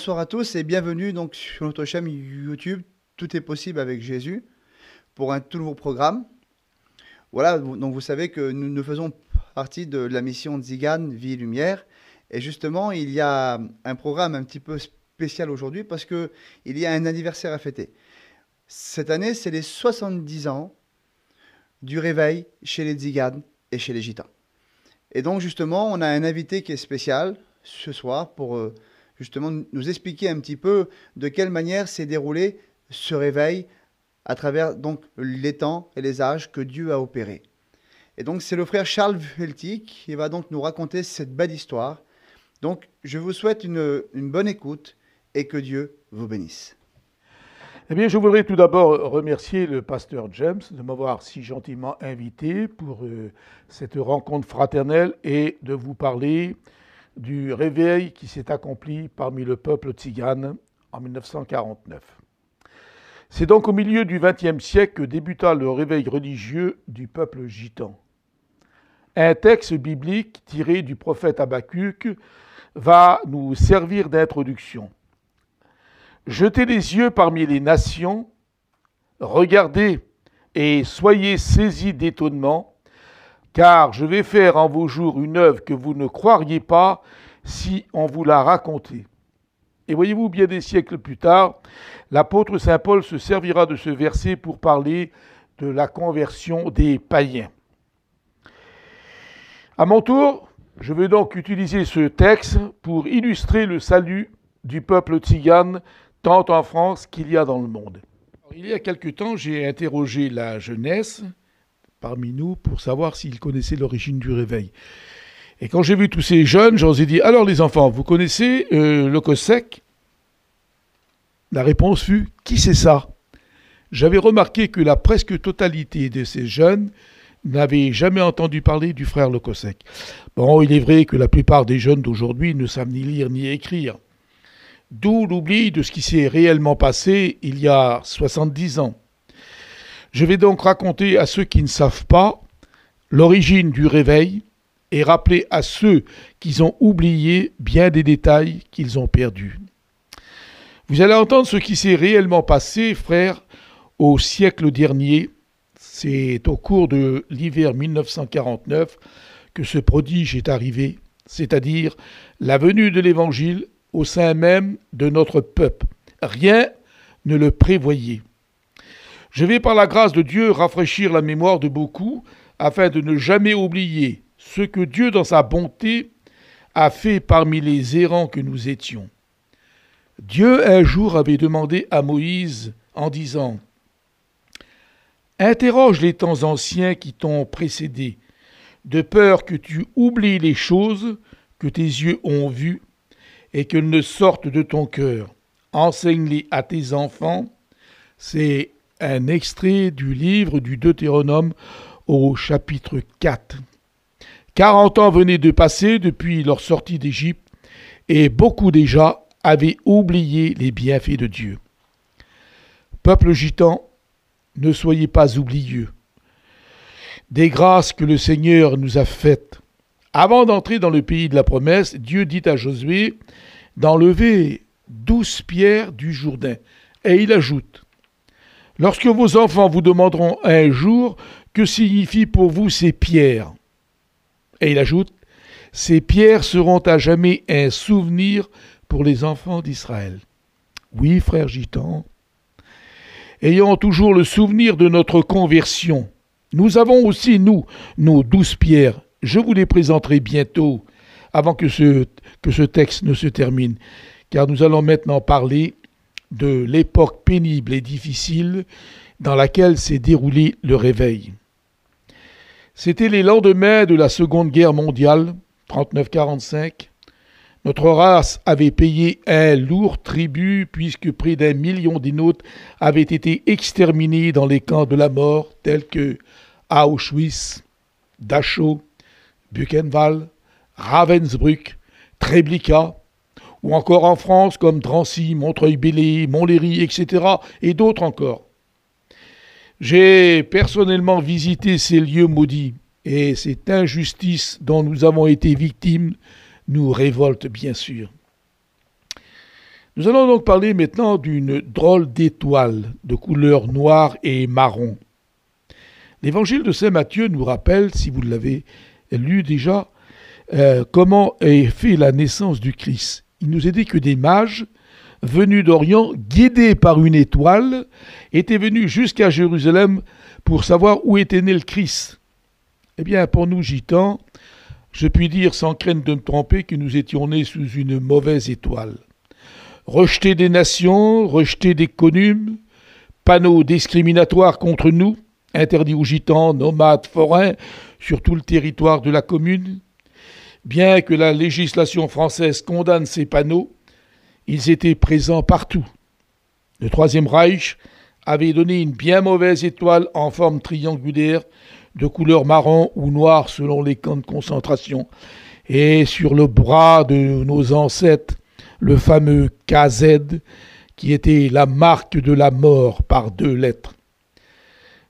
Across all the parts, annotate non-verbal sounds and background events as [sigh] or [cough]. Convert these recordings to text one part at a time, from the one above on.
bonsoir à tous et bienvenue donc sur notre chaîne YouTube Tout est possible avec Jésus pour un tout nouveau programme. Voilà, donc vous savez que nous, nous faisons partie de la mission Zigan Vie et Lumière et justement, il y a un programme un petit peu spécial aujourd'hui parce que il y a un anniversaire à fêter. Cette année, c'est les 70 ans du réveil chez les Zigan et chez les Gitans. Et donc justement, on a un invité qui est spécial ce soir pour euh, justement nous expliquer un petit peu de quelle manière s'est déroulé ce réveil à travers donc les temps et les âges que Dieu a opérés. Et donc c'est le frère Charles Velti qui va donc nous raconter cette belle histoire. Donc je vous souhaite une, une bonne écoute et que Dieu vous bénisse. Eh bien, je voudrais tout d'abord remercier le pasteur James de m'avoir si gentiment invité pour euh, cette rencontre fraternelle et de vous parler du réveil qui s'est accompli parmi le peuple tzigane en 1949. C'est donc au milieu du XXe siècle que débuta le réveil religieux du peuple gitan. Un texte biblique tiré du prophète Habakkuk va nous servir d'introduction. Jetez les yeux parmi les nations, regardez et soyez saisis d'étonnement, car je vais faire en vos jours une œuvre que vous ne croiriez pas si on vous la racontait. Et voyez-vous, bien des siècles plus tard, l'apôtre Saint Paul se servira de ce verset pour parler de la conversion des païens. À mon tour, je vais donc utiliser ce texte pour illustrer le salut du peuple tzigane, tant en France qu'il y a dans le monde. Il y a quelque temps, j'ai interrogé la jeunesse parmi nous pour savoir s'ils connaissaient l'origine du réveil. Et quand j'ai vu tous ces jeunes, j'en ai dit Alors les enfants, vous connaissez euh, le COSEC? La réponse fut Qui c'est ça? J'avais remarqué que la presque totalité de ces jeunes n'avaient jamais entendu parler du frère Lecosec. Bon, il est vrai que la plupart des jeunes d'aujourd'hui ne savent ni lire ni écrire. D'où l'oubli de ce qui s'est réellement passé il y a 70 ans. Je vais donc raconter à ceux qui ne savent pas l'origine du réveil et rappeler à ceux qui ont oublié bien des détails qu'ils ont perdus. Vous allez entendre ce qui s'est réellement passé, frère, au siècle dernier. C'est au cours de l'hiver 1949 que ce prodige est arrivé, c'est-à-dire la venue de l'Évangile au sein même de notre peuple. Rien ne le prévoyait. Je vais par la grâce de Dieu rafraîchir la mémoire de beaucoup afin de ne jamais oublier ce que Dieu dans sa bonté a fait parmi les errants que nous étions. Dieu un jour avait demandé à Moïse en disant Interroge les temps anciens qui t'ont précédé, de peur que tu oublies les choses que tes yeux ont vues et qu'elles ne sortent de ton cœur. Enseigne-les à tes enfants. C'est un extrait du livre du Deutéronome au chapitre 4. Quarante ans venaient de passer depuis leur sortie d'Égypte, et beaucoup déjà avaient oublié les bienfaits de Dieu. Peuple gitan, ne soyez pas oublieux des grâces que le Seigneur nous a faites. Avant d'entrer dans le pays de la promesse, Dieu dit à Josué d'enlever douze pierres du Jourdain. Et il ajoute Lorsque vos enfants vous demanderont un jour que signifient pour vous ces pierres? Et il ajoute Ces pierres seront à jamais un souvenir pour les enfants d'Israël. Oui, frère Gitan, ayant toujours le souvenir de notre conversion, nous avons aussi, nous, nos douze pierres. Je vous les présenterai bientôt, avant que ce, que ce texte ne se termine, car nous allons maintenant parler de l'époque pénible et difficile dans laquelle s'est déroulé le réveil. C'était les lendemains de la Seconde Guerre mondiale, 39-45. Notre race avait payé un lourd tribut puisque près d'un million d'innotes avaient été exterminés dans les camps de la mort tels que Auschwitz, Dachau, Buchenwald, Ravensbrück, Treblinka, ou encore en France comme Drancy, Montreuil-Bellay, Montlhéry, etc., et d'autres encore. J'ai personnellement visité ces lieux maudits et cette injustice dont nous avons été victimes nous révolte bien sûr. Nous allons donc parler maintenant d'une drôle d'étoile de couleur noire et marron. L'évangile de Saint Matthieu nous rappelle, si vous l'avez lu déjà, euh, comment est fait la naissance du Christ. Il nous est dit que des mages, venus d'Orient, guidés par une étoile, étaient venus jusqu'à Jérusalem pour savoir où était né le Christ. Eh bien, pour nous gitans, je puis dire sans crainte de me tromper que nous étions nés sous une mauvaise étoile. Rejeter des nations, rejeter des connumes, panneaux discriminatoires contre nous, interdits aux gitans, nomades, forains, sur tout le territoire de la commune. Bien que la législation française condamne ces panneaux, ils étaient présents partout. Le Troisième Reich avait donné une bien mauvaise étoile en forme triangulaire de couleur marron ou noire selon les camps de concentration. Et sur le bras de nos ancêtres, le fameux KZ, qui était la marque de la mort par deux lettres.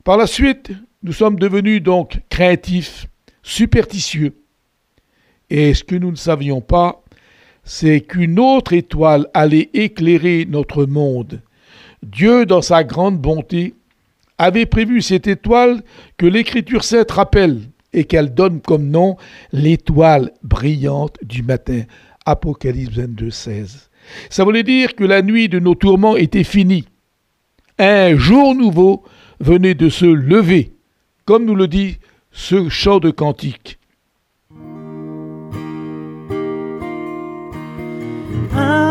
Par la suite, nous sommes devenus donc craintifs, superstitieux. Et ce que nous ne savions pas, c'est qu'une autre étoile allait éclairer notre monde. Dieu, dans sa grande bonté, avait prévu cette étoile que l'Écriture sainte rappelle et qu'elle donne comme nom l'étoile brillante du matin. Apocalypse 22, 16. Ça voulait dire que la nuit de nos tourments était finie. Un jour nouveau venait de se lever, comme nous le dit ce chant de cantique. Un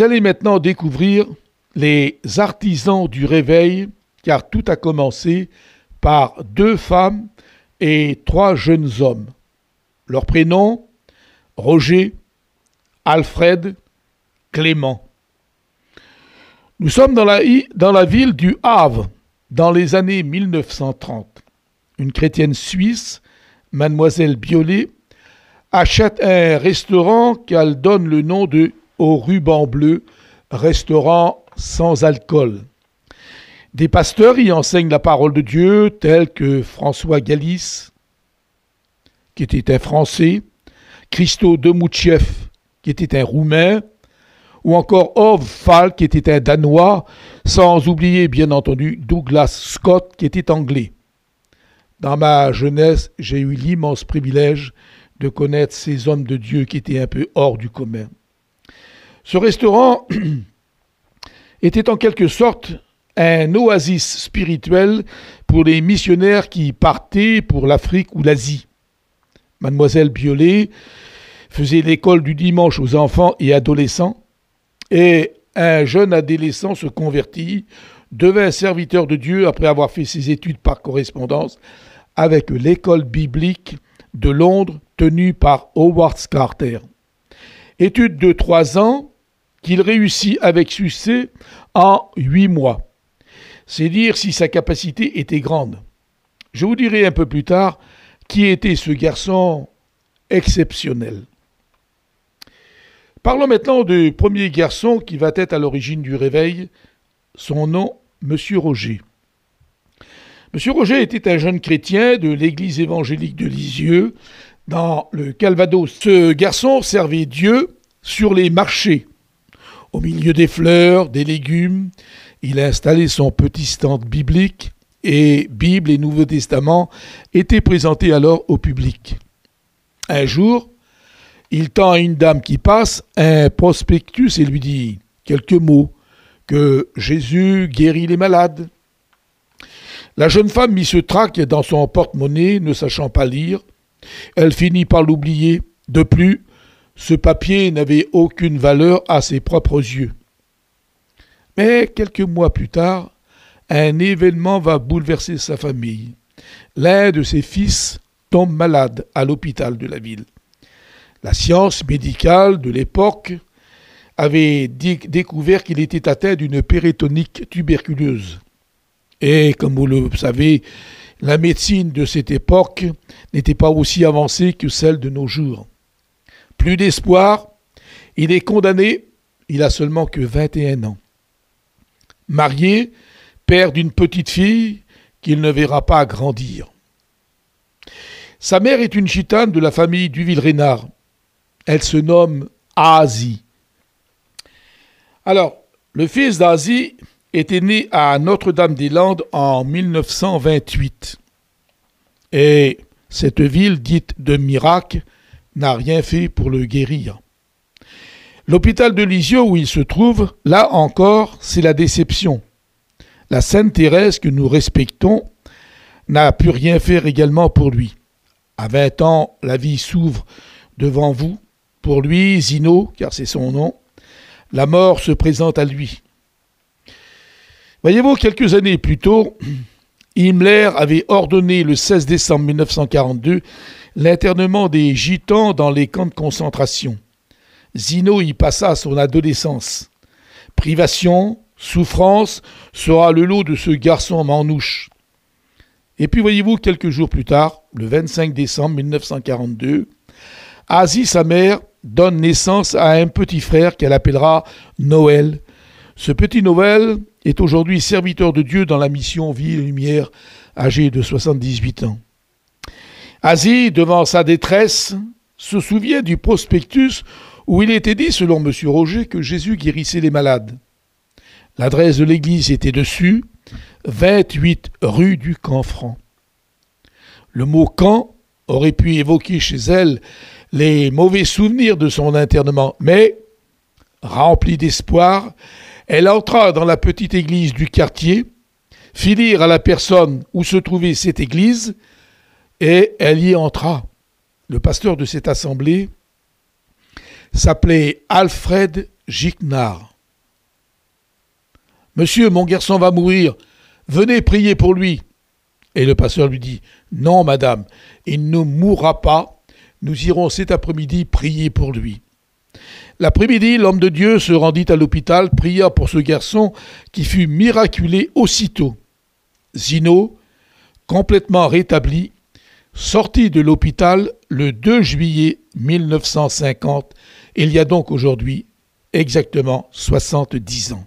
Allez maintenant découvrir les artisans du réveil, car tout a commencé par deux femmes et trois jeunes hommes. Leurs prénoms Roger, Alfred, Clément. Nous sommes dans la, i- dans la ville du Havre, dans les années 1930. Une chrétienne suisse, mademoiselle Biolay, achète un restaurant qu'elle donne le nom de Au ruban bleu, restaurant sans alcool. Des pasteurs y enseignent la parole de Dieu, tels que François Galis, qui était un Français, Christo Demouchiev, qui était un Roumain, ou encore Ove Fall, qui était un Danois, sans oublier bien entendu Douglas Scott, qui était anglais. Dans ma jeunesse, j'ai eu l'immense privilège de connaître ces hommes de Dieu qui étaient un peu hors du commun. Ce restaurant [clears throat] était en quelque sorte un oasis spirituel pour les missionnaires qui partaient pour l'Afrique ou l'Asie. Mademoiselle Biolay faisait l'école du dimanche aux enfants et adolescents, et un jeune adolescent se convertit, devint serviteur de Dieu après avoir fait ses études par correspondance avec l'école biblique de Londres tenue par Howard Carter. Étude de trois ans qu'il réussit avec succès en huit mois. C'est dire si sa capacité était grande. Je vous dirai un peu plus tard qui était ce garçon exceptionnel. Parlons maintenant du premier garçon qui va être à l'origine du réveil. Son nom, Monsieur Roger. Monsieur Roger était un jeune chrétien de l'église évangélique de Lisieux, dans le Calvados. Ce garçon servait Dieu sur les marchés. Au milieu des fleurs, des légumes, il a installé son petit stand biblique et Bible et Nouveau Testament étaient présentés alors au public. Un jour, il tend à une dame qui passe un prospectus et lui dit quelques mots que Jésus guérit les malades. La jeune femme mit ce trac dans son porte-monnaie, ne sachant pas lire. Elle finit par l'oublier. De plus, ce papier n'avait aucune valeur à ses propres yeux. Mais quelques mois plus tard, un événement va bouleverser sa famille. L'un de ses fils tombe malade à l'hôpital de la ville. La science médicale de l'époque avait découvert qu'il était atteint d'une péritonique tuberculeuse. Et comme vous le savez, la médecine de cette époque n'était pas aussi avancée que celle de nos jours. Plus d'espoir, il est condamné, il a seulement que 21 ans. Marié, père d'une petite fille qu'il ne verra pas grandir. Sa mère est une gitane de la famille Duville-Rénard. Elle se nomme Asie. Alors, le fils d'Asie était né à Notre-Dame-des-Landes en 1928. Et cette ville dite de miracle n'a rien fait pour le guérir. L'hôpital de Lisieux où il se trouve, là encore, c'est la déception. La Sainte Thérèse que nous respectons n'a pu rien faire également pour lui. À 20 ans, la vie s'ouvre devant vous. Pour lui, Zino, car c'est son nom, la mort se présente à lui. Voyez-vous, quelques années plus tôt, Himmler avait ordonné le 16 décembre 1942 l'internement des gitans dans les camps de concentration. Zino y passa son adolescence. Privation, souffrance sera le lot de ce garçon manouche. Et puis voyez-vous, quelques jours plus tard, le 25 décembre 1942, Asie, sa mère, donne naissance à un petit frère qu'elle appellera Noël. Ce petit Noël est aujourd'hui serviteur de Dieu dans la mission Vie et Lumière, âgé de 78 ans. Asie, devant sa détresse, se souvient du prospectus où il était dit, selon M. Roger, que Jésus guérissait les malades. L'adresse de l'église était dessus, 28 rue du Camp-Franc. Le mot camp aurait pu évoquer chez elle les mauvais souvenirs de son internement, mais, remplie d'espoir, elle entra dans la petite église du quartier, fit lire à la personne où se trouvait cette église, et elle y entra. Le pasteur de cette assemblée s'appelait Alfred Gignard. Monsieur, mon garçon va mourir, venez prier pour lui. Et le pasteur lui dit Non, madame, il ne mourra pas, nous irons cet après-midi prier pour lui. L'après-midi, l'homme de Dieu se rendit à l'hôpital, pria pour ce garçon qui fut miraculé aussitôt. Zino, complètement rétabli, sortit de l'hôpital le 2 juillet 1950 il y a donc aujourd'hui exactement 70 ans.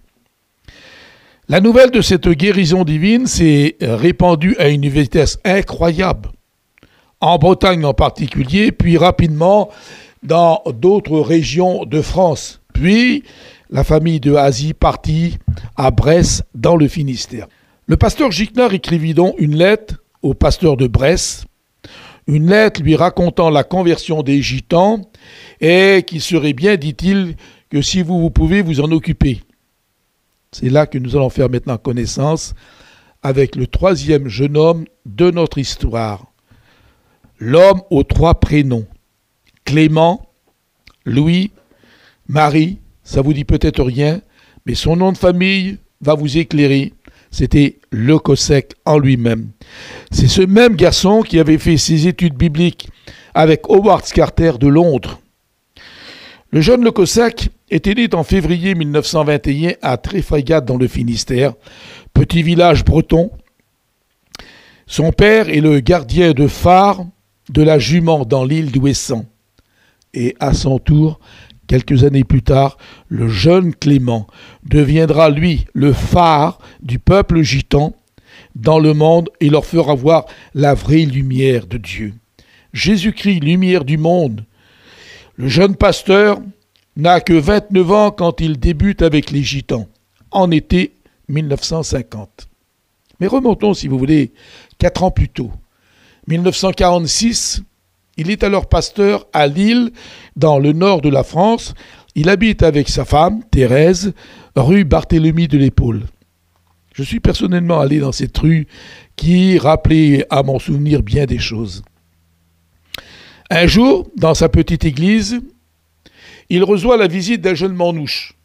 La nouvelle de cette guérison divine s'est répandue à une vitesse incroyable, en Bretagne en particulier, puis rapidement dans d'autres régions de France. Puis la famille de Asie partit à Brest dans le Finistère. Le pasteur Gicnard écrivit donc une lettre au pasteur de Brest une lettre lui racontant la conversion des gitans et qu'il serait bien, dit-il, que si vous, vous pouvez vous en occuper. C'est là que nous allons faire maintenant connaissance avec le troisième jeune homme de notre histoire. L'homme aux trois prénoms. Clément, Louis, Marie, ça vous dit peut-être rien, mais son nom de famille va vous éclairer. C'était le Cossack en lui-même. C'est ce même garçon qui avait fait ses études bibliques avec Howard Carter de Londres. Le jeune Le Cossack était né en février 1921 à Tréfrégat dans le Finistère, petit village breton. Son père est le gardien de phare de la jument dans l'île d'Ouessant. Et à son tour, quelques années plus tard, le jeune Clément deviendra lui le phare du peuple gitan dans le monde et leur fera voir la vraie lumière de Dieu. Jésus-Christ, lumière du monde. Le jeune pasteur n'a que 29 ans quand il débute avec les gitans, en été 1950. Mais remontons, si vous voulez, quatre ans plus tôt. 1946, il est alors pasteur à Lille, dans le nord de la France. Il habite avec sa femme, Thérèse, rue Barthélemy de l'Épaule. Je suis personnellement allé dans cette rue qui rappelait à mon souvenir bien des choses. Un jour, dans sa petite église, il reçoit la visite d'un jeune manouche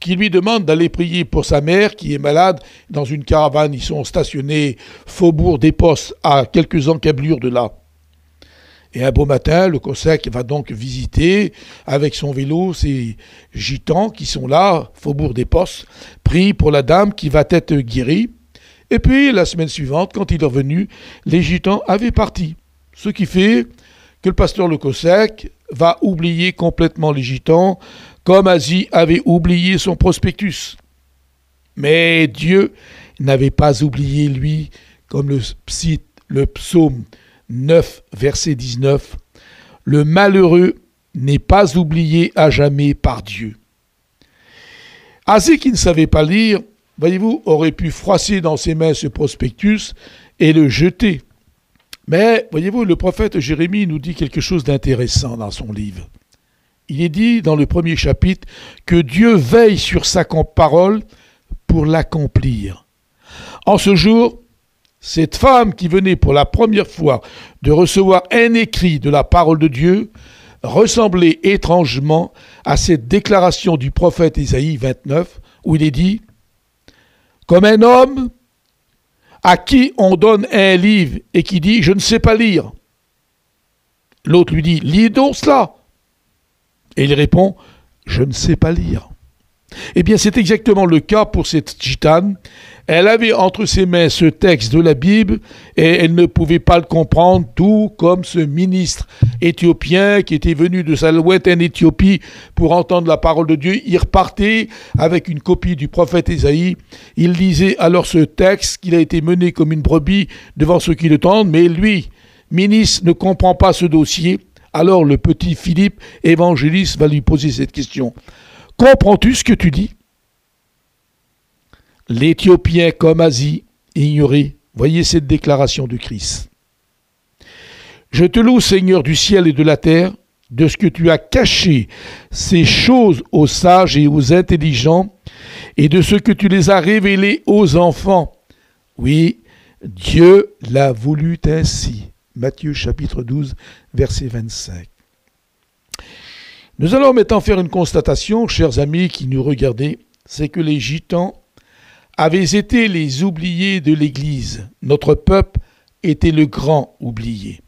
qui lui demande d'aller prier pour sa mère qui est malade dans une caravane. Ils sont stationnés faubourg des Postes à quelques encablures de là. Et un beau matin, le Cossack va donc visiter avec son vélo ces gitans qui sont là, faubourg des Postes, prie pour la dame qui va être guérie. Et puis, la semaine suivante, quand il est revenu, les gitans avaient parti. Ce qui fait que le pasteur Le Cossack va oublier complètement les gitans, comme Asie avait oublié son prospectus. Mais Dieu n'avait pas oublié lui, comme le, le psaume 9, verset 19, Le malheureux n'est pas oublié à jamais par Dieu. Asie qui ne savait pas lire, voyez-vous, aurait pu froisser dans ses mains ce prospectus et le jeter. Mais, voyez-vous, le prophète Jérémie nous dit quelque chose d'intéressant dans son livre. Il est dit dans le premier chapitre que Dieu veille sur sa parole pour l'accomplir. En ce jour, cette femme qui venait pour la première fois de recevoir un écrit de la parole de Dieu ressemblait étrangement à cette déclaration du prophète Isaïe 29 où il est dit Comme un homme à qui on donne un livre et qui dit Je ne sais pas lire. L'autre lui dit Lis donc cela. Et il répond Je ne sais pas lire. Eh bien, c'est exactement le cas pour cette gitane. Elle avait entre ses mains ce texte de la Bible et elle ne pouvait pas le comprendre, tout comme ce ministre éthiopien qui était venu de sa lointaine Éthiopie pour entendre la parole de Dieu. Il repartait avec une copie du prophète Ésaïe. Il lisait alors ce texte qu'il a été mené comme une brebis devant ceux qui le tendent, mais lui, ministre, ne comprend pas ce dossier. Alors le petit Philippe, évangéliste, va lui poser cette question. Comprends-tu ce que tu dis? L'Éthiopien comme Asie ignorait. Voyez cette déclaration de Christ. Je te loue, Seigneur du ciel et de la terre, de ce que tu as caché ces choses aux sages et aux intelligents, et de ce que tu les as révélées aux enfants. Oui, Dieu l'a voulu ainsi. Matthieu chapitre 12, verset 25. Nous allons maintenant faire une constatation, chers amis qui nous regardez, c'est que les gitans avaient été les oubliés de l'Église. Notre peuple était le grand oublié.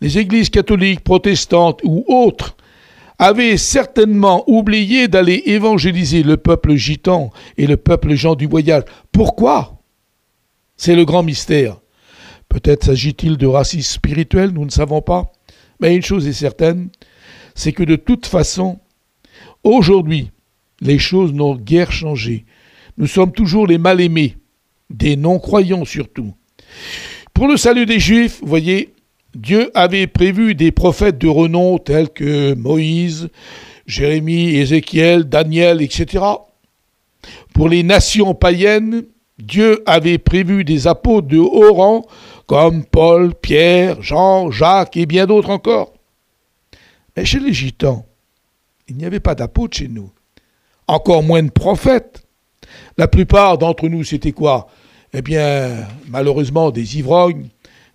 Les églises catholiques, protestantes ou autres avaient certainement oublié d'aller évangéliser le peuple gitan et le peuple gens du voyage. Pourquoi? C'est le grand mystère. Peut-être s'agit-il de racisme spirituel, nous ne savons pas. Mais une chose est certaine, c'est que de toute façon, aujourd'hui, les choses n'ont guère changé. Nous sommes toujours les mal-aimés, des non-croyants surtout. Pour le salut des Juifs, vous voyez, Dieu avait prévu des prophètes de renom tels que Moïse, Jérémie, Ézéchiel, Daniel, etc. Pour les nations païennes, Dieu avait prévu des apôtres de haut rang comme Paul, Pierre, Jean, Jacques et bien d'autres encore. Mais chez les Gitans, il n'y avait pas d'apôtres chez nous, encore moins de prophètes. La plupart d'entre nous, c'était quoi? Eh bien, malheureusement, des ivrognes,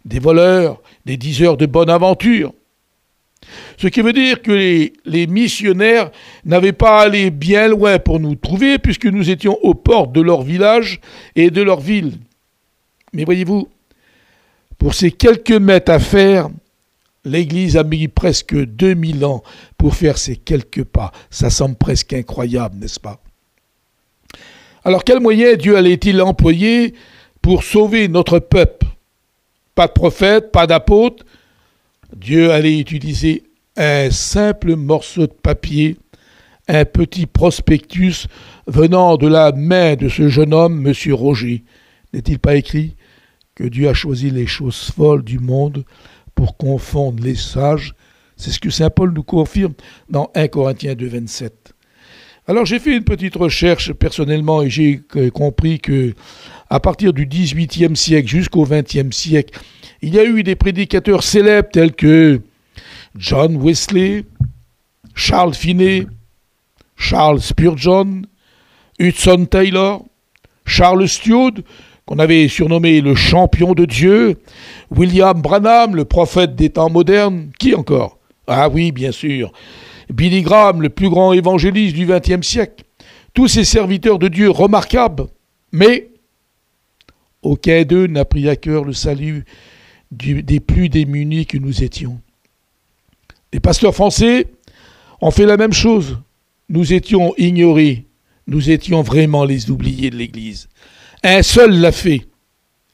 des voleurs, des diseurs de bonne aventure. Ce qui veut dire que les, les missionnaires n'avaient pas allé bien loin pour nous trouver, puisque nous étions aux portes de leur village et de leur ville. Mais voyez-vous, pour ces quelques mètres à faire, l'Église a mis presque 2000 ans pour faire ces quelques pas. Ça semble presque incroyable, n'est-ce pas? Alors quel moyen Dieu allait-il employer pour sauver notre peuple? Pas de prophète, pas d'apôtre. Dieu allait utiliser un simple morceau de papier, un petit prospectus venant de la main de ce jeune homme, M. Roger. N'est-il pas écrit que Dieu a choisi les choses folles du monde pour confondre les sages. C'est ce que Saint Paul nous confirme dans 1 Corinthiens 2, 27. Alors j'ai fait une petite recherche personnellement et j'ai compris que à partir du 18e siècle jusqu'au 20e siècle, il y a eu des prédicateurs célèbres tels que John Wesley, Charles Finney, Charles Spurgeon, Hudson Taylor, Charles Stewart, qu'on avait surnommé le champion de Dieu, William Branham, le prophète des temps modernes, qui encore? Ah oui, bien sûr, Billy Graham, le plus grand évangéliste du XXe siècle, tous ces serviteurs de Dieu remarquables, mais aucun d'eux n'a pris à cœur le salut des plus démunis que nous étions. Les pasteurs français ont fait la même chose. Nous étions ignorés, nous étions vraiment les oubliés de l'Église. Un seul l'a fait,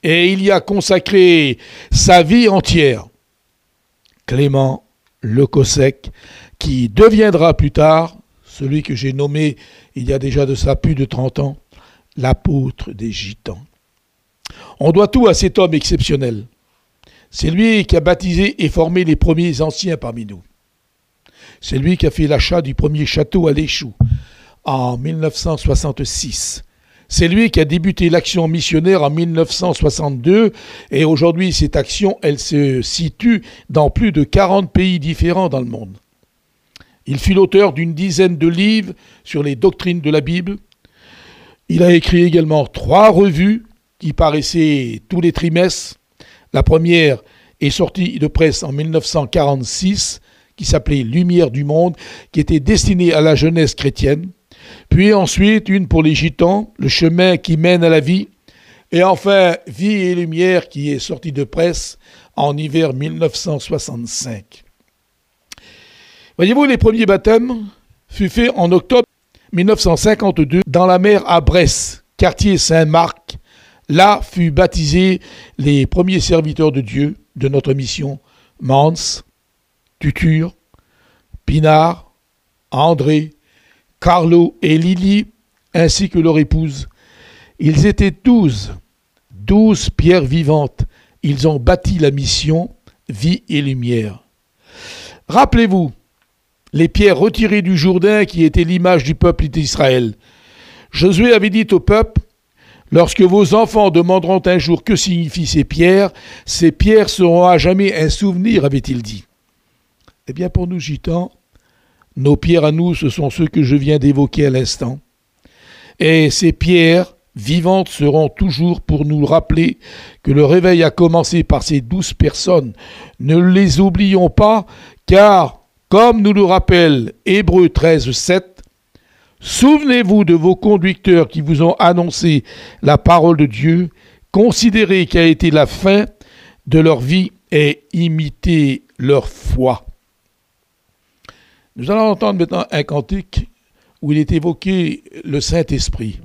et il y a consacré sa vie entière. Clément Lecosec, qui deviendra plus tard, celui que j'ai nommé il y a déjà de ça plus de 30 ans, l'apôtre des Gitans. On doit tout à cet homme exceptionnel. C'est lui qui a baptisé et formé les premiers anciens parmi nous. C'est lui qui a fait l'achat du premier château à l'Échou en 1966. C'est lui qui a débuté l'action missionnaire en 1962 et aujourd'hui cette action, se situe dans plus de 40 pays différents dans le monde. Il fut l'auteur d'une dizaine de livres sur les doctrines de la Bible. Il a écrit également trois revues qui paraissaient tous les trimestres. La première est sortie de presse en 1946 qui s'appelait Lumière du monde, qui était destinée à la jeunesse chrétienne puis ensuite une pour les gitans, le chemin qui mène à la vie, et enfin Vie et Lumière qui est sortie de presse en hiver 1965. Voyez-vous, les premiers baptêmes furent faits en octobre 1952 dans la mer à Brest, quartier Saint-Marc. Là furent baptisés les premiers serviteurs de Dieu de notre mission, Mans, Tutur, Pinard, André, Carlo et Lily, ainsi que leur épouse. Ils étaient douze, douze pierres vivantes. Ils ont bâti la mission Vie et Lumière. Rappelez-vous, les pierres retirées du Jourdain qui étaient l'image du peuple d'Israël. Josué avait dit au peuple, Lorsque vos enfants demanderont un jour que signifient ces pierres, ces pierres seront à jamais un souvenir, avait-il dit. Eh bien, pour nous gitans, nos pierres à nous, ce sont ceux que je viens d'évoquer à l'instant. Et ces pierres vivantes seront toujours pour nous rappeler que le réveil a commencé par ces douze personnes. Ne les oublions pas, car, comme nous le rappelle Hébreu 13, 7, souvenez-vous de vos conducteurs qui vous ont annoncé la parole de Dieu, considérez qu'a été la fin de leur vie et imitez leur foi. Nous allons entendre maintenant un cantique où il est évoqué le Saint-Esprit.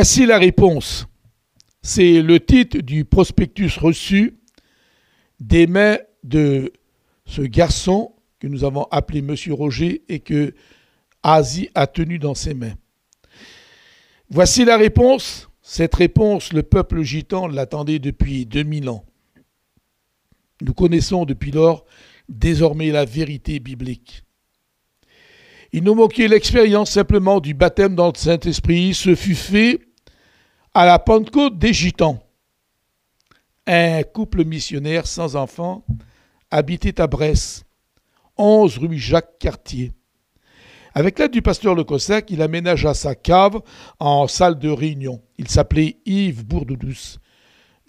Voici la réponse. C'est le titre du prospectus reçu des mains de ce garçon que nous avons appelé Monsieur Roger et que Asie a tenu dans ses mains. Voici la réponse. Cette réponse, le peuple gitan l'attendait depuis 2000 ans. Nous connaissons depuis lors désormais la vérité biblique. Il nous manquait l'expérience simplement du baptême dans le Saint-Esprit. Ce fut fait à la Pentecôte des Gitans. Un couple missionnaire sans enfants habitait à Brest, 11 rue Jacques Cartier. Avec l'aide du pasteur Le Cossack, il aménagea sa cave en salle de réunion. Il s'appelait Yves Bourdouce.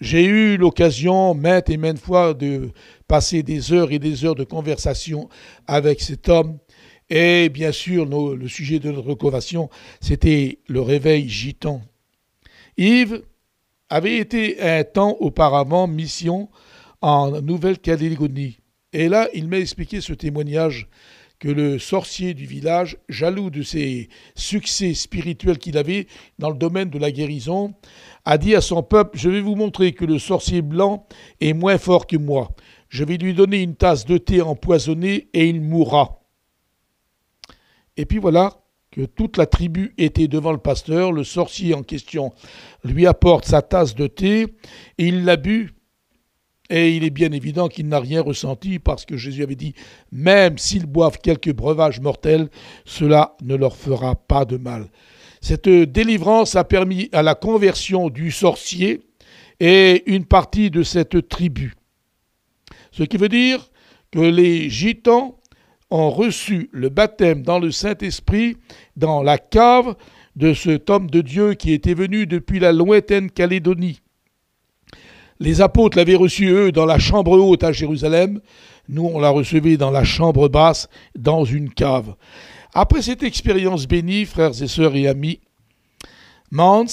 J'ai eu l'occasion maintes et maintes fois de passer des heures et des heures de conversation avec cet homme. Et bien sûr, le sujet de notre conversation, c'était le réveil gitan. Yves avait été un temps auparavant mission en Nouvelle-Calédonie. Et là, il m'a expliqué ce témoignage que le sorcier du village, jaloux de ses succès spirituels qu'il avait dans le domaine de la guérison, a dit à son peuple, je vais vous montrer que le sorcier blanc est moins fort que moi. Je vais lui donner une tasse de thé empoisonné et il mourra. Et puis voilà que toute la tribu était devant le pasteur, le sorcier en question lui apporte sa tasse de thé et il l'a bu et il est bien évident qu'il n'a rien ressenti parce que Jésus avait dit, même s'ils boivent quelques breuvages mortels, cela ne leur fera pas de mal. Cette délivrance a permis à la conversion du sorcier et une partie de cette tribu. Ce qui veut dire que les gitans ont reçu le baptême dans le Saint-Esprit dans la cave de cet homme de Dieu qui était venu depuis la lointaine Calédonie. Les apôtres l'avaient reçu, eux, dans la chambre haute à Jérusalem. Nous, on l'a reçu dans la chambre basse, dans une cave. Après cette expérience bénie, frères et sœurs et amis, Mans,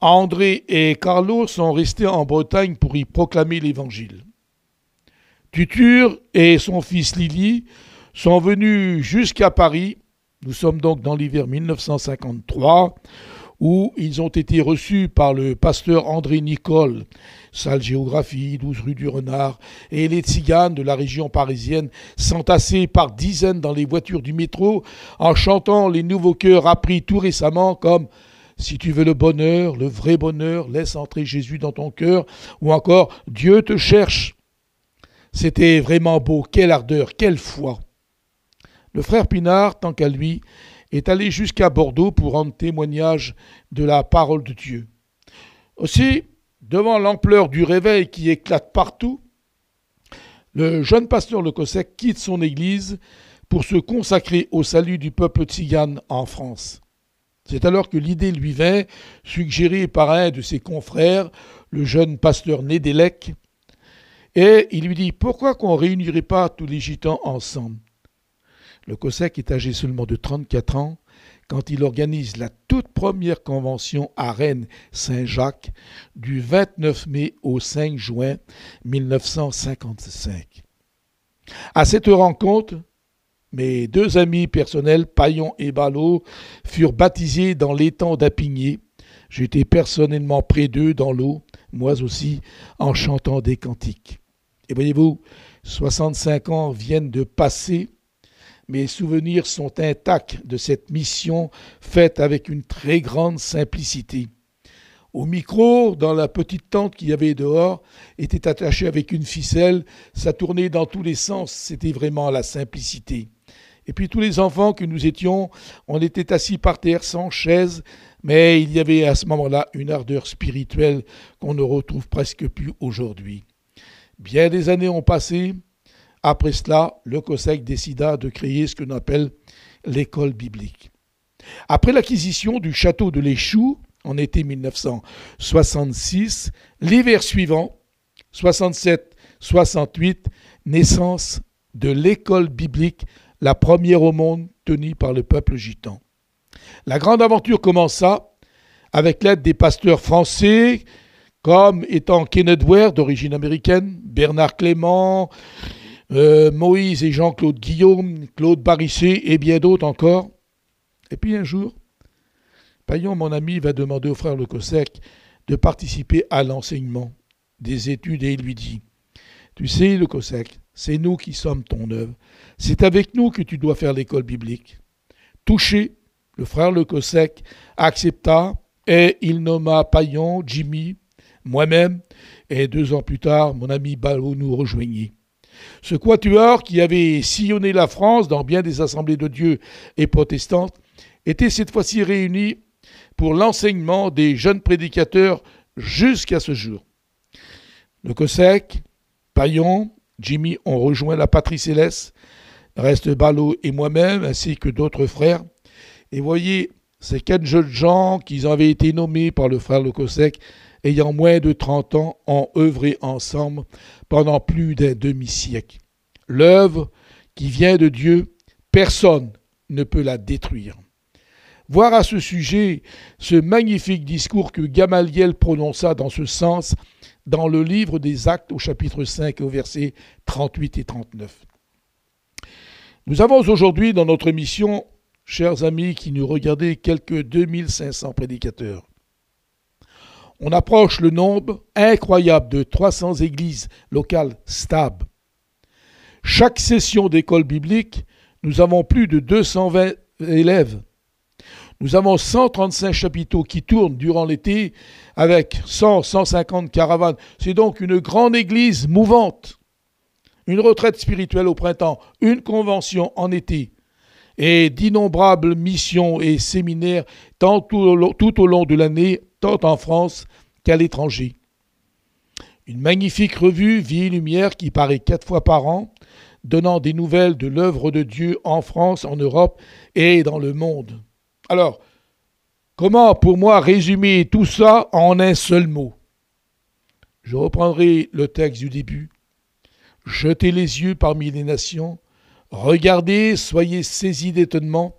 André et Carlo sont restés en Bretagne pour y proclamer l'Évangile. Tutur et son fils Lily sont venus jusqu'à Paris. Nous sommes donc dans l'hiver 1953 où ils ont été reçus par le pasteur André Nicole, salle géographie, 12 rue du Renard, et les tziganes de la région parisienne s'entassaient par dizaines dans les voitures du métro en chantant les nouveaux chœurs appris tout récemment comme si tu veux le bonheur, le vrai bonheur, laisse entrer Jésus dans ton cœur, ou encore Dieu te cherche. C'était vraiment beau, quelle ardeur, quelle foi. Le frère Pinard, tant qu'à lui, est allé jusqu'à Bordeaux pour rendre témoignage de la parole de Dieu. Aussi, devant l'ampleur du réveil qui éclate partout, le jeune pasteur Le Cossec quitte son église pour se consacrer au salut du peuple tzigane en France. C'est alors que l'idée lui vint, suggérée par un de ses confrères, le jeune pasteur Nédélec, et il lui dit Pourquoi qu'on ne réunirait pas tous les gitans ensemble? Le Cossack est âgé seulement de 34 ans quand il organise la toute première convention à Rennes-Saint-Jacques du 29 mai au 5 juin 1955. À cette rencontre, mes deux amis personnels, Paillon et Ballot, furent baptisés dans l'étang d'Apigné. J'étais personnellement près d'eux dans l'eau, moi aussi, en chantant des cantiques. Et voyez-vous, 65 ans viennent de passer mes souvenirs sont intacts de cette mission faite avec une très grande simplicité. Au micro, dans la petite tente qu'il y avait dehors, était attaché avec une ficelle, ça tournait dans tous les sens, c'était vraiment la simplicité. Et puis tous les enfants que nous étions, on était assis par terre sans chaise, mais il y avait à ce moment-là une ardeur spirituelle qu'on ne retrouve presque plus aujourd'hui. Bien des années ont passé, après cela, le COSEC décida de créer ce que l'on appelle l'école biblique. Après l'acquisition du château de l'Échou, en été 1966, l'hiver suivant, 67-68, naissance de l'école biblique, la première au monde tenue par le peuple gitan. La grande aventure commença avec l'aide des pasteurs français, comme étant Kenneth Ware d'origine américaine, Bernard Clément, euh, Moïse et Jean-Claude Guillaume, Claude Barissé et bien d'autres encore. Et puis un jour, Payon, mon ami, va demander au frère Le Cossec de participer à l'enseignement des études et il lui dit Tu sais, Le Cossec, c'est nous qui sommes ton œuvre. C'est avec nous que tu dois faire l'école biblique. Touché, le frère Le Cossec accepta et il nomma Payon, Jimmy, moi-même, et deux ans plus tard, mon ami Ballot nous rejoignit. Ce quatuor qui avait sillonné la France dans bien des assemblées de Dieu et protestantes était cette fois-ci réuni pour l'enseignement des jeunes prédicateurs jusqu'à ce jour. Le Cossec, Payon, Jimmy ont rejoint la patrie céleste, reste Ballot et moi-même, ainsi que d'autres frères. Et voyez, ces quatre jeunes gens qui avaient été nommés par le frère Le Cossec, ayant moins de 30 ans, ont œuvré ensemble pendant plus d'un demi-siècle. L'œuvre qui vient de Dieu, personne ne peut la détruire. Voir à ce sujet ce magnifique discours que Gamaliel prononça dans ce sens dans le livre des Actes au chapitre 5 au verset 38 et 39. Nous avons aujourd'hui dans notre mission, chers amis qui nous regardez, quelques 2500 prédicateurs. On approche le nombre incroyable de 300 églises locales stables. Chaque session d'école biblique, nous avons plus de 220 élèves. Nous avons 135 chapiteaux qui tournent durant l'été avec 100, 150 caravanes. C'est donc une grande église mouvante. Une retraite spirituelle au printemps, une convention en été et d'innombrables missions et séminaires tout au long de l'année, en France qu'à l'étranger. Une magnifique revue Vie et Lumière qui paraît quatre fois par an, donnant des nouvelles de l'œuvre de Dieu en France, en Europe et dans le monde. Alors, comment pour moi résumer tout ça en un seul mot? Je reprendrai le texte du début. Jetez les yeux parmi les nations, regardez, soyez saisis d'étonnement,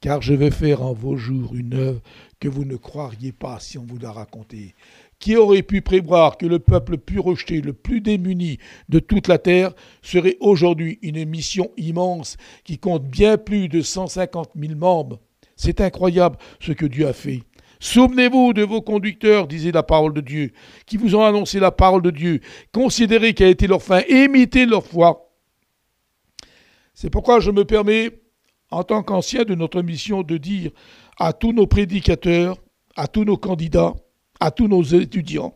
car je vais faire en vos jours une œuvre que vous ne croiriez pas si on vous la racontait. Qui aurait pu prévoir que le peuple le plus rejeté, le plus démuni de toute la terre serait aujourd'hui une mission immense qui compte bien plus de 150 000 membres? C'est incroyable ce que Dieu a fait. Souvenez-vous de vos conducteurs, disait la parole de Dieu, qui vous ont annoncé la parole de Dieu. Considérez qu'a été leur fin, imitez leur foi. C'est pourquoi je me permets, en tant qu'ancien de notre mission, de dire à tous nos prédicateurs, à tous nos candidats, à tous nos étudiants,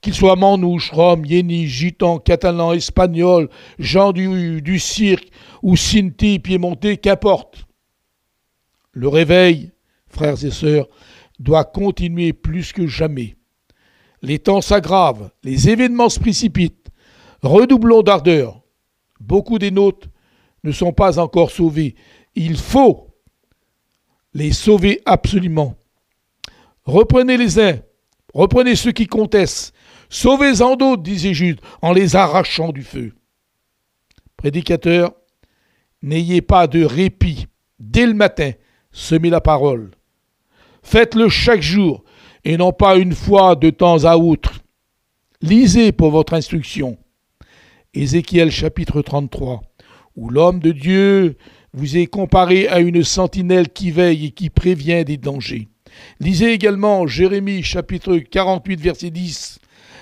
qu'ils soient manouches, roms, yénis, gitans, catalans, espagnols, gens du, cirque ou sinti, piémontais, qu'importe. Le réveil, frères et sœurs, doit continuer plus que jamais. Les temps s'aggravent, les événements se précipitent. Redoublons d'ardeur. Beaucoup des nôtres ne sont pas encore sauvés. Il faut les sauver absolument. Reprenez les uns, reprenez ceux qui contestent, sauvez-en d'autres, disait Jude, en les arrachant du feu. Prédicateurs, n'ayez pas de répit dès le matin semez la parole. Faites-le chaque jour et non pas une fois de temps à autre. Lisez pour votre instruction. Ézéchiel chapitre 33, où l'homme de Dieu vous est comparé à une sentinelle qui veille et qui prévient des dangers. Lisez également Jérémie chapitre 48 verset 10.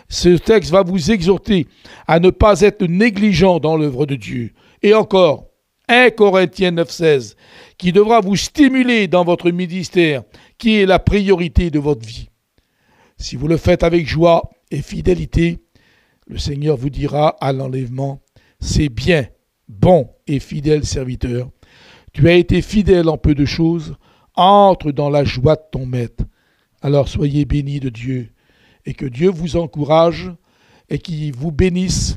Ce texte va vous exhorter à ne pas être négligent dans l'œuvre de Dieu. Et encore, 1 Corinthiens 9,16, qui devra vous stimuler dans votre ministère, qui est la priorité de votre vie. Si vous le faites avec joie et fidélité, le Seigneur vous dira à l'enlèvement, c'est bien, bon et fidèle serviteur. Tu as été fidèle en peu de choses, entre dans la joie de ton maître. Alors soyez bénis de Dieu, et que Dieu vous encourage et qu'il vous bénisse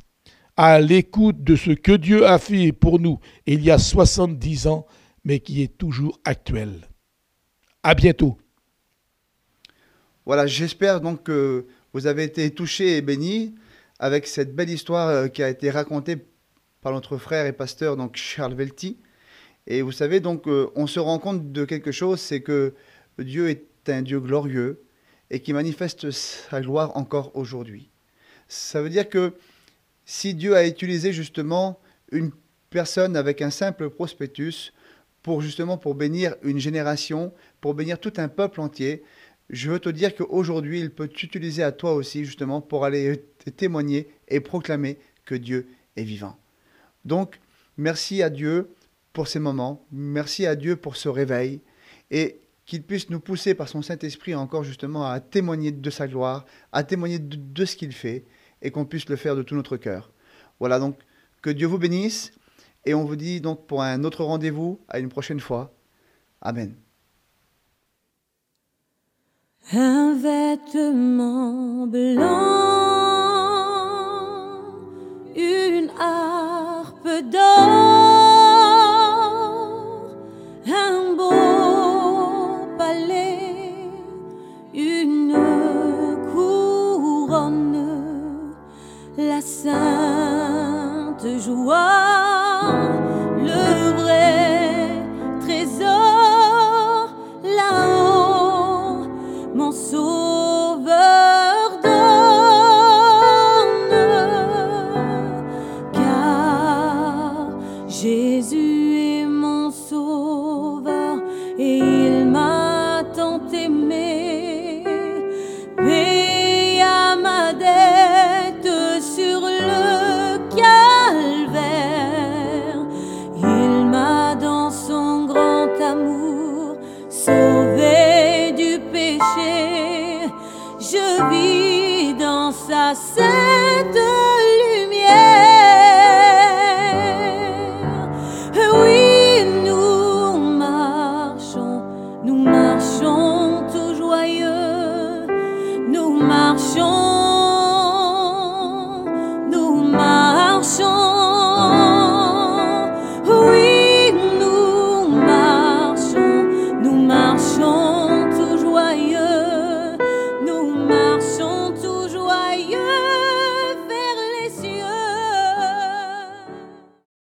à l'écoute de ce que Dieu a fait pour nous il y a 70 ans, mais qui est toujours actuel. À bientôt. Voilà, j'espère donc que vous avez été touchés et bénis avec cette belle histoire euh, qui a été racontée par notre frère et pasteur donc Charles Velti. Et vous savez donc euh, on se rend compte de quelque chose, c'est que Dieu est un Dieu glorieux et qui manifeste sa gloire encore aujourd'hui. Ça veut dire que si Dieu a utilisé justement une personne avec un simple prospectus pour justement pour bénir une génération, pour bénir tout un peuple entier. Je veux te dire qu'aujourd'hui, il peut t'utiliser à toi aussi justement pour aller témoigner et proclamer que Dieu est vivant. Donc, merci à Dieu pour ces moments, merci à Dieu pour ce réveil et qu'il puisse nous pousser par son Saint-Esprit encore justement à témoigner de sa gloire, à témoigner de, ce qu'il fait et qu'on puisse le faire de tout notre cœur. Voilà donc que Dieu vous bénisse et on vous dit donc pour un autre rendez-vous à une prochaine fois. Amen. Une harpe d'or, un beau palais, une couronne, la sainte joie,